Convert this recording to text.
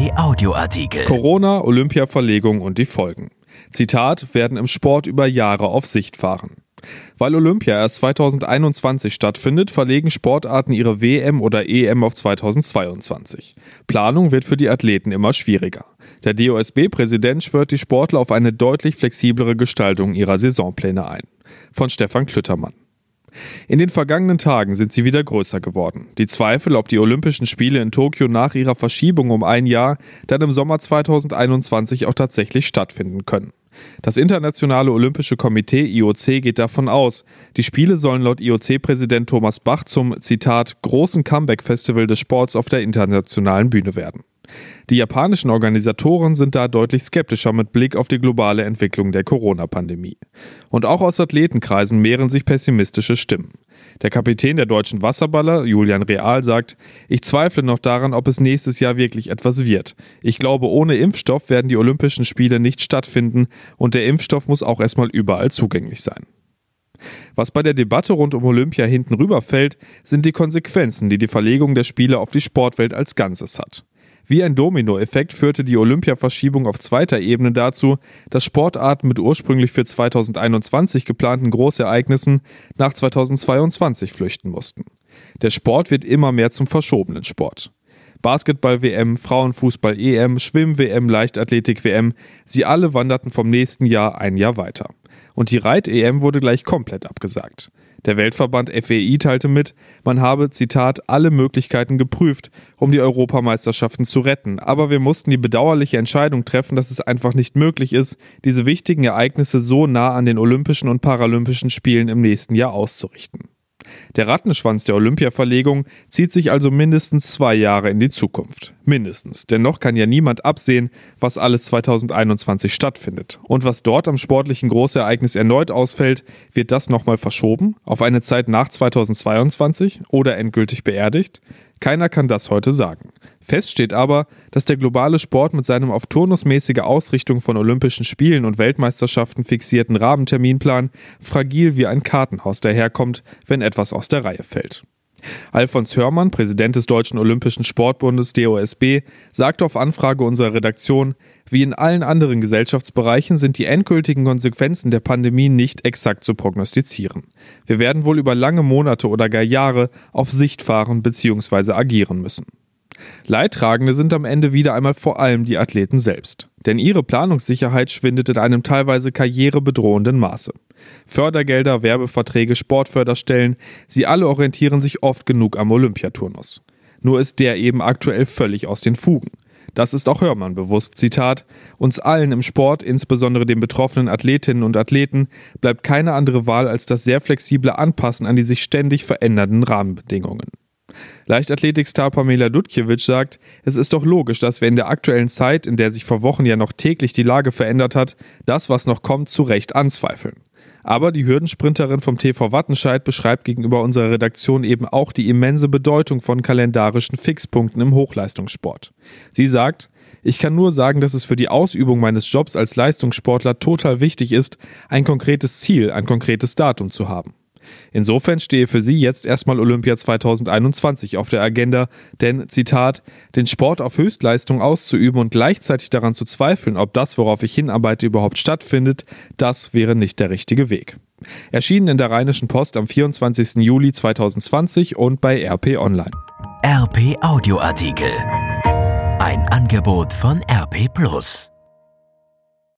RP Audioartikel. Corona, Olympiaverlegung und die Folgen. Zitat, werden im Sport über Jahre auf Sicht fahren. Weil Olympia erst 2021 stattfindet, verlegen Sportarten ihre WM oder EM auf 2022. Planung wird für die Athleten immer schwieriger. Der DOSB-Präsident schwört die Sportler auf eine deutlich flexiblere Gestaltung ihrer Saisonpläne ein. Von Stefan Klüttermann. In den vergangenen Tagen sind sie wieder größer geworden. Die Zweifel, ob die Olympischen Spiele in Tokio nach ihrer Verschiebung um ein Jahr dann im Sommer 2021 auch tatsächlich stattfinden können. Das Internationale Olympische Komitee IOC geht davon aus, die Spiele sollen laut IOC-Präsident Thomas Bach zum Zitat großen Comeback-Festival des Sports auf der internationalen Bühne werden. Die japanischen Organisatoren sind da deutlich skeptischer mit Blick auf die globale Entwicklung der Corona-Pandemie. Und auch aus Athletenkreisen mehren sich pessimistische Stimmen. Der Kapitän der deutschen Wasserballer, Julian Real, sagt, ich zweifle noch daran, ob es nächstes Jahr wirklich etwas wird. Ich glaube, ohne Impfstoff werden die Olympischen Spiele nicht stattfinden und der Impfstoff muss auch erstmal überall zugänglich sein. Was bei der Debatte rund um Olympia hinten rüberfällt, sind die Konsequenzen, die die Verlegung der Spiele auf die Sportwelt als Ganzes hat. Wie ein Dominoeffekt führte die Olympiaverschiebung auf zweiter Ebene dazu, dass Sportarten mit ursprünglich für 2021 geplanten Großereignissen nach 2022 flüchten mussten. Der Sport wird immer mehr zum verschobenen Sport. Basketball-WM, Frauenfußball-EM, Schwimm-WM, Leichtathletik-WM, sie alle wanderten vom nächsten Jahr ein Jahr weiter. Und die Reit-EM wurde gleich komplett abgesagt. Der Weltverband FEI teilte mit, man habe, Zitat, alle Möglichkeiten geprüft, um die Europameisterschaften zu retten, aber wir mussten die bedauerliche Entscheidung treffen, dass es einfach nicht möglich ist, diese wichtigen Ereignisse so nah an den Olympischen und Paralympischen Spielen im nächsten Jahr auszurichten. Der Rattenschwanz der Olympiaverlegung zieht sich also mindestens zwei Jahre in die Zukunft. Mindestens. Denn noch kann ja niemand absehen, was alles 2021 stattfindet. Und was dort am sportlichen Großereignis erneut ausfällt, wird das nochmal verschoben auf eine Zeit nach 2022 oder endgültig beerdigt? Keiner kann das heute sagen. Fest steht aber, dass der globale Sport mit seinem auf turnusmäßige Ausrichtung von Olympischen Spielen und Weltmeisterschaften fixierten Rahmenterminplan fragil wie ein Kartenhaus daherkommt, wenn etwas aus der Reihe fällt. Alfons Hörmann, Präsident des Deutschen Olympischen Sportbundes DOSB, sagte auf Anfrage unserer Redaktion, wie in allen anderen Gesellschaftsbereichen sind die endgültigen Konsequenzen der Pandemie nicht exakt zu prognostizieren. Wir werden wohl über lange Monate oder gar Jahre auf Sicht fahren bzw. agieren müssen. Leidtragende sind am Ende wieder einmal vor allem die Athleten selbst. Denn ihre Planungssicherheit schwindet in einem teilweise karrierebedrohenden Maße. Fördergelder, Werbeverträge, Sportförderstellen, sie alle orientieren sich oft genug am Olympiaturnus. Nur ist der eben aktuell völlig aus den Fugen. Das ist auch Hörmann bewusst. Zitat: Uns allen im Sport, insbesondere den betroffenen Athletinnen und Athleten, bleibt keine andere Wahl als das sehr flexible Anpassen an die sich ständig verändernden Rahmenbedingungen. Leichtathletikstar Pamela Dudkiewicz sagt, es ist doch logisch, dass wir in der aktuellen Zeit, in der sich vor Wochen ja noch täglich die Lage verändert hat, das, was noch kommt, zu Recht anzweifeln. Aber die Hürdensprinterin vom TV Wattenscheid beschreibt gegenüber unserer Redaktion eben auch die immense Bedeutung von kalendarischen Fixpunkten im Hochleistungssport. Sie sagt, ich kann nur sagen, dass es für die Ausübung meines Jobs als Leistungssportler total wichtig ist, ein konkretes Ziel, ein konkretes Datum zu haben. Insofern stehe für sie jetzt erstmal Olympia 2021 auf der Agenda, denn, Zitat, den Sport auf Höchstleistung auszuüben und gleichzeitig daran zu zweifeln, ob das, worauf ich hinarbeite, überhaupt stattfindet, das wäre nicht der richtige Weg. Erschienen in der Rheinischen Post am 24. Juli 2020 und bei RP Online. RP Audioartikel. Ein Angebot von RP Plus.